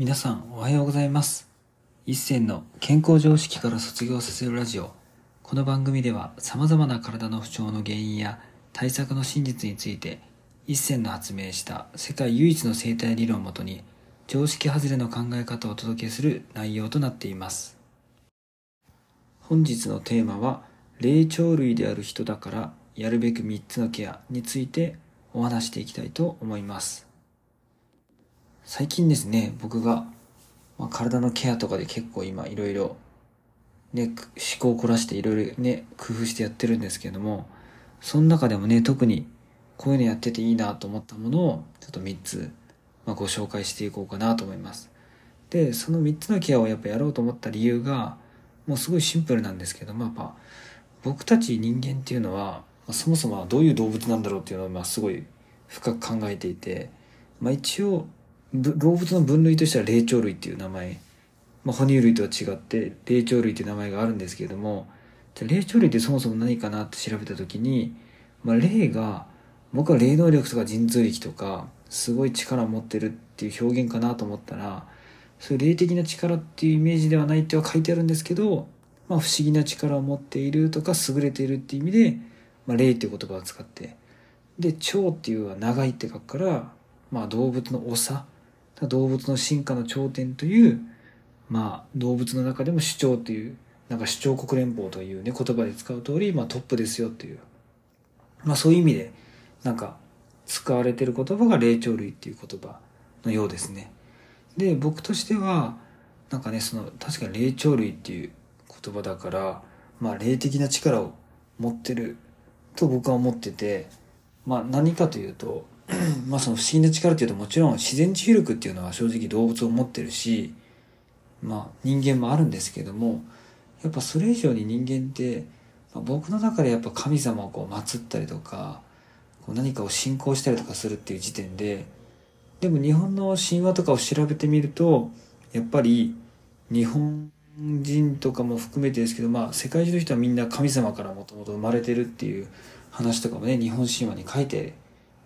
皆さんおはようございます。一銭の健康常識から卒業させるラジオ。この番組では様々な体の不調の原因や対策の真実について一銭の発明した世界唯一の生態理論をもとに常識外れの考え方をお届けする内容となっています。本日のテーマは霊長類である人だからやるべく3つのケアについてお話していきたいと思います。最近ですね、僕が、まあ、体のケアとかで結構今いろいろ、ね、思考を凝らしていろいろね、工夫してやってるんですけども、その中でもね、特にこういうのやってていいなと思ったものをちょっと3つ、まあ、ご紹介していこうかなと思います。で、その3つのケアをやっぱやろうと思った理由が、もうすごいシンプルなんですけども、やっぱ僕たち人間っていうのは、ま、そもそもどういう動物なんだろうっていうのをまあすごい深く考えていて、まあ一応動物の分類としては霊長類っていう名前、まあ、哺乳類とは違って霊長類っていう名前があるんですけれどもじゃ霊長類ってそもそも何かなって調べた時に、まあ、霊が僕は霊能力とか神通力とかすごい力を持ってるっていう表現かなと思ったらそういう霊的な力っていうイメージではないっては書いてあるんですけど、まあ、不思議な力を持っているとか優れているっていう意味で、まあ、霊っていう言葉を使って。で蝶っていうのは長いって書くから、まあ、動物の長動物の進化の頂点という、まあ、動物の中でも首長という、なんか首長国連邦というね、言葉で使う通り、まあトップですよっていう。まあそういう意味で、なんか、使われてる言葉が霊長類っていう言葉のようですね。で、僕としては、なんかね、その、確かに霊長類っていう言葉だから、まあ霊的な力を持ってると僕は思ってて、まあ何かというと、まあその不思議な力っていうともちろん自然治癒力っていうのは正直動物を持ってるし、まあ人間もあるんですけども、やっぱそれ以上に人間って、まあ、僕の中でやっぱ神様をこう祀ったりとか、こう何かを信仰したりとかするっていう時点で、でも日本の神話とかを調べてみると、やっぱり日本人とかも含めてですけど、まあ世界中の人はみんな神様からもともと生まれてるっていう話とかもね、日本神話に書いて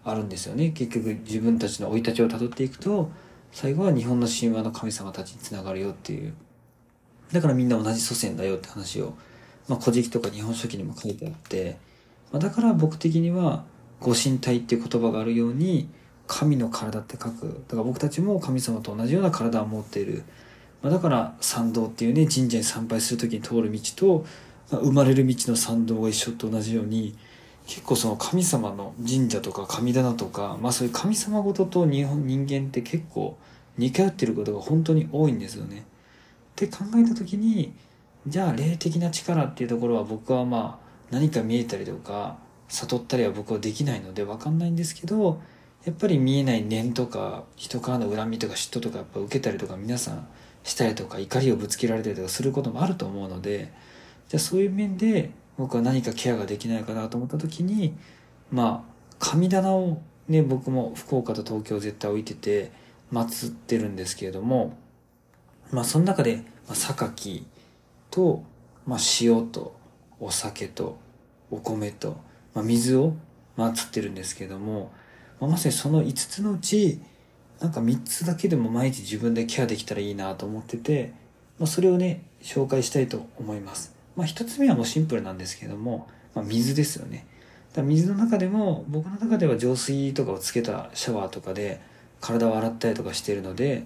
あるんですよね。結局自分たちの生い立ちをたどっていくと最後は日本の神話の神様たちにつながるよっていう。だからみんな同じ祖先だよって話を「まあ、古事記」とか「日本書紀」にも書いてあって、まあ、だから僕的には「ご神体」っていう言葉があるように神の体って書く。だから僕たちも神様と同じような体を持っている、まあ、だから参道っていうね神社に参拝する時に通る道と、まあ、生まれる道の参道が一緒と同じように結構その神様の神社とか神棚とか、まあそういう神様ごとと日本人間って結構似通ってることが本当に多いんですよね。って考えた時に、じゃあ霊的な力っていうところは僕はまあ何か見えたりとか悟ったりは僕はできないのでわかんないんですけど、やっぱり見えない念とか人からの恨みとか嫉妬とかやっぱ受けたりとか皆さんしたりとか怒りをぶつけられたりとかすることもあると思うので、じゃあそういう面で僕は何かケアができないかなと思った時にまあ神棚をね僕も福岡と東京絶対置いてて祀ってるんですけれどもまあその中で、まあ、榊と、まあ、塩とお酒とお米と、まあ、水を祀ってるんですけれども、まあ、まさにその5つのうちなんか3つだけでも毎日自分でケアできたらいいなと思ってて、まあ、それをね紹介したいと思います。まあ、一つ目はもうシンプルなんですけども、まあ、水ですよね。だ水の中でも、僕の中では浄水とかをつけたシャワーとかで体を洗ったりとかしているので、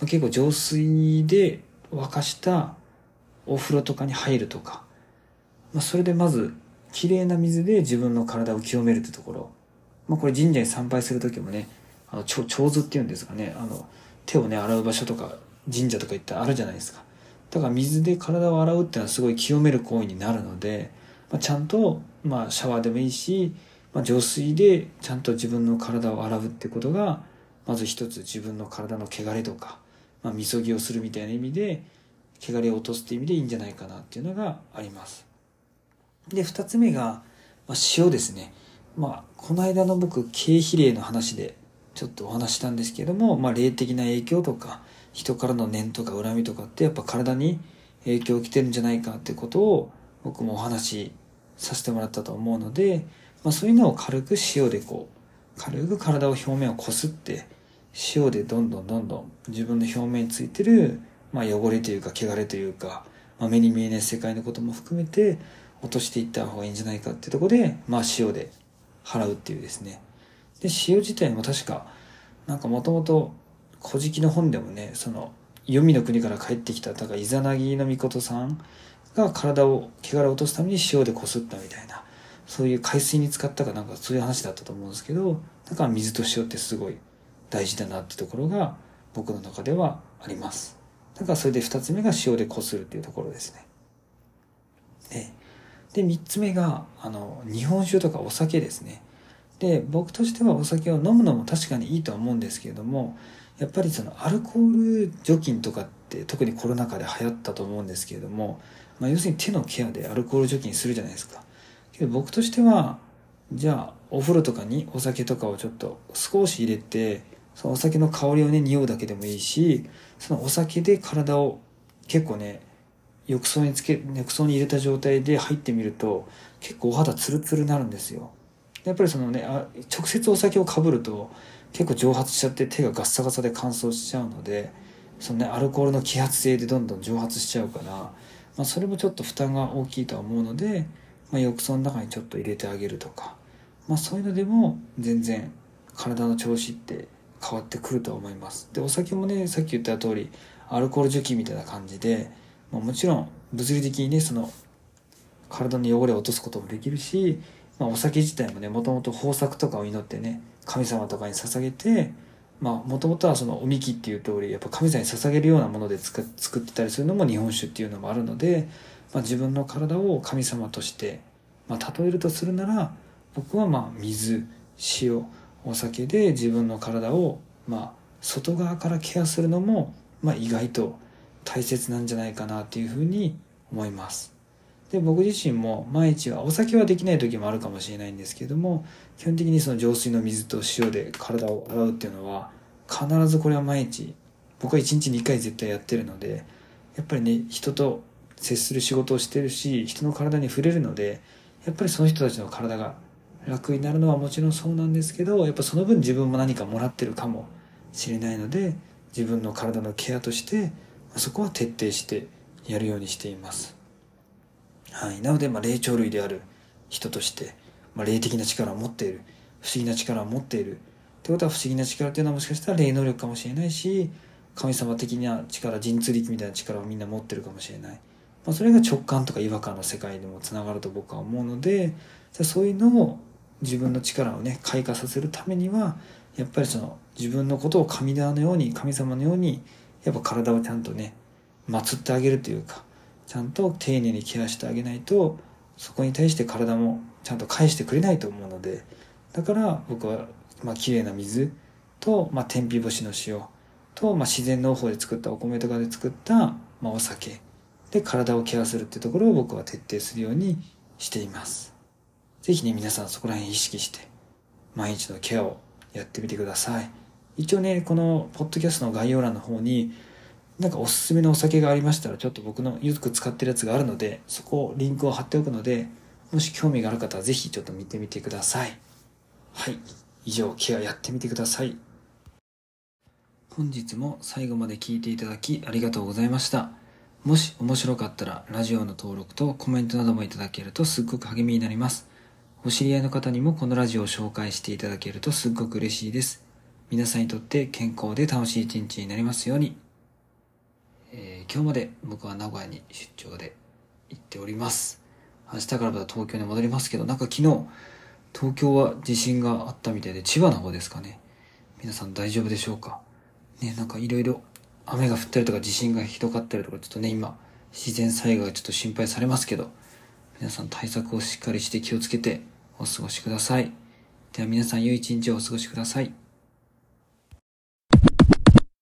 まあ、結構浄水で沸かしたお風呂とかに入るとか、まあ、それでまず、綺麗な水で自分の体を清めるってところ。まあ、これ神社に参拝する時もね、あの、ちょ、長図っていうんですかね、あの、手をね、洗う場所とか、神社とか行ったらあるじゃないですか。だから水で体を洗うっていうのはすごい清める行為になるので、まあ、ちゃんと、まあ、シャワーでもいいし、まあ、浄水でちゃんと自分の体を洗うってことがまず一つ自分の体の汚れとか、まあ、みそぎをするみたいな意味で汚れを落とすっていう意味でいいんじゃないかなっていうのがあります。で二つ目が、まあ、塩ですね。まあこの間の僕経費霊の話でちょっとお話したんですけども、まあ、霊的な影響とか人からの念とか恨みとかってやっぱ体に影響をきてるんじゃないかってことを僕もお話しさせてもらったと思うので、まあ、そういうのを軽く塩でこう軽く体を表面をこすって塩でどんどんどんどん自分の表面についてる、まあ、汚れというか汚れというか、まあ、目に見えない世界のことも含めて落としていった方がいいんじゃないかってとこで、まあ、塩で払うっていうですね。で塩自体も確かなんかもともと「古事記」の本でもねその黄泉の国から帰ってきただからイザナギの御事さんが体を汚れを落とすために塩でこすったみたいなそういう海水に使ったかなんかそういう話だったと思うんですけどだから水と塩ってすごい大事だなってところが僕の中ではあります。だからそれで2つ目が塩でこするっていうところですね。でで3つ目があの日本酒とかお酒ですね。で僕としてはお酒を飲むのも確かにいいとは思うんですけれどもやっぱりそのアルコール除菌とかって特にコロナ禍で流行ったと思うんですけれども、まあ、要するに手のケアでアルコール除菌するじゃないですか。けど僕としてはじゃあお風呂とかにお酒とかをちょっと少し入れてそのお酒の香りをね匂うだけでもいいしそのお酒で体を結構ね浴槽につけ浴槽に入れた状態で入ってみると結構お肌ツルツルになるんですよ。やっぱりそのねあ直接お酒をかぶると結構蒸発しちゃって手がガッサガサで乾燥しちゃうのでそのねアルコールの揮発性でどんどん蒸発しちゃうから、まあ、それもちょっと負担が大きいとは思うので、まあ、浴槽の中にちょっと入れてあげるとか、まあ、そういうのでも全然体の調子って変わってくると思います。でお酒もねさっき言った通りアルコール除菌みたいな感じで、まあ、もちろん物理的にねその体の汚れを落とすこともできるし、まあ、お酒自体もねもともと豊作とかを祈ってね神様とかに捧げてもともとはそのおみきっていう通りやっぱ神様に捧げるようなもので作ってたりするのも日本酒っていうのもあるので、まあ、自分の体を神様として、まあ、例えるとするなら僕はまあ水塩お酒で自分の体をまあ外側からケアするのもまあ意外と大切なんじゃないかなっていうふうに思います。で僕自身も毎日はお酒はできない時もあるかもしれないんですけども基本的にその浄水の水と塩で体を洗うっていうのは必ずこれは毎日僕は1日2回絶対やってるのでやっぱりね人と接する仕事をしてるし人の体に触れるのでやっぱりその人たちの体が楽になるのはもちろんそうなんですけどやっぱその分自分も何かもらってるかもしれないので自分の体のケアとしてそこは徹底してやるようにしています。はい、なので、まあ、霊長類である人として、まあ、霊的な力を持っている不思議な力を持っている。ってことは不思議な力っていうのはもしかしたら霊能力かもしれないし神様的な力神通力みたいな力をみんな持ってるかもしれない、まあ、それが直感とか違和感の世界でもつながると僕は思うのでそういうのを自分の力をね開花させるためにはやっぱりその自分のことを神様のように神様のようにやっぱ体をちゃんとね祀ってあげるというかちゃんと丁寧にケアしてあげないとそこに対して体もちゃんと返してくれないと思うのでだから僕はまあ綺麗な水と、まあ、天日干しの塩と、まあ、自然農法で作ったお米とかで作った、まあ、お酒で体をケアするっていうところを僕は徹底するようにしています。是非ね皆さんそこら辺意識して毎日のケアをやってみてください。一応ねこのポッドキャストの概要欄の方になんかおすすめのお酒がありましたらちょっと僕のよく使ってるやつがあるのでそこをリンクを貼っておくのでもし興味がある方はぜひちょっと見てみてください。はい。以上ケアやってみてください。本日も最後まで聞いていただきありがとうございました。もし面白かったらラジオの登録とコメントなどもいただけるとすっごく励みになります。お知り合いの方にもこのラジオを紹介していただけるとすっごく嬉しいです。皆さんにとって健康で楽しい一日になりますように。えー、今日まで僕は名古屋に出張で行っております。明日からまた東京に戻りますけど、なんか昨日、東京は地震があったみたいで、千葉の方ですかね。皆さん大丈夫でしょうか？ね、なんかいろいろ雨が降ったりとか地震がひどかったりとか、ちょっとね、今、自然災害がちょっと心配されますけど、皆さん対策をしっかりして気をつけてお過ごしください。では皆さん良い一日をお過ごしください。